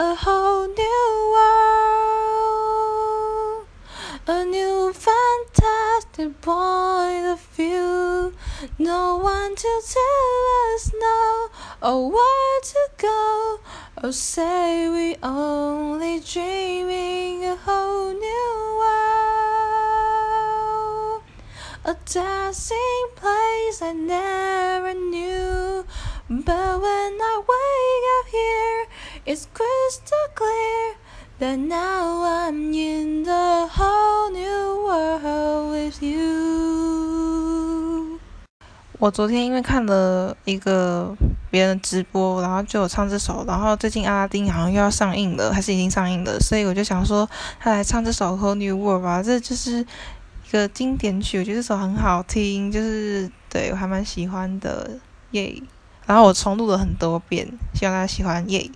a whole new world, a new fantastic point of view. No one to tell us no or where to go, or say we only dreaming a whole new world. A dancing place I never knew. But when I it's crystal clear that now I'm in the whole new world with you. 我昨天因为看了一个别人的直播，然后就有唱这首，然后最近阿拉丁好像又要上映了，还是已经上映了，所以我就想说他来唱这首《Whole New World》吧，这就是一个经典曲，我觉得这首很好听，就是对我还蛮喜欢的，耶。然后我重录了很多遍，希望大家喜欢，耶。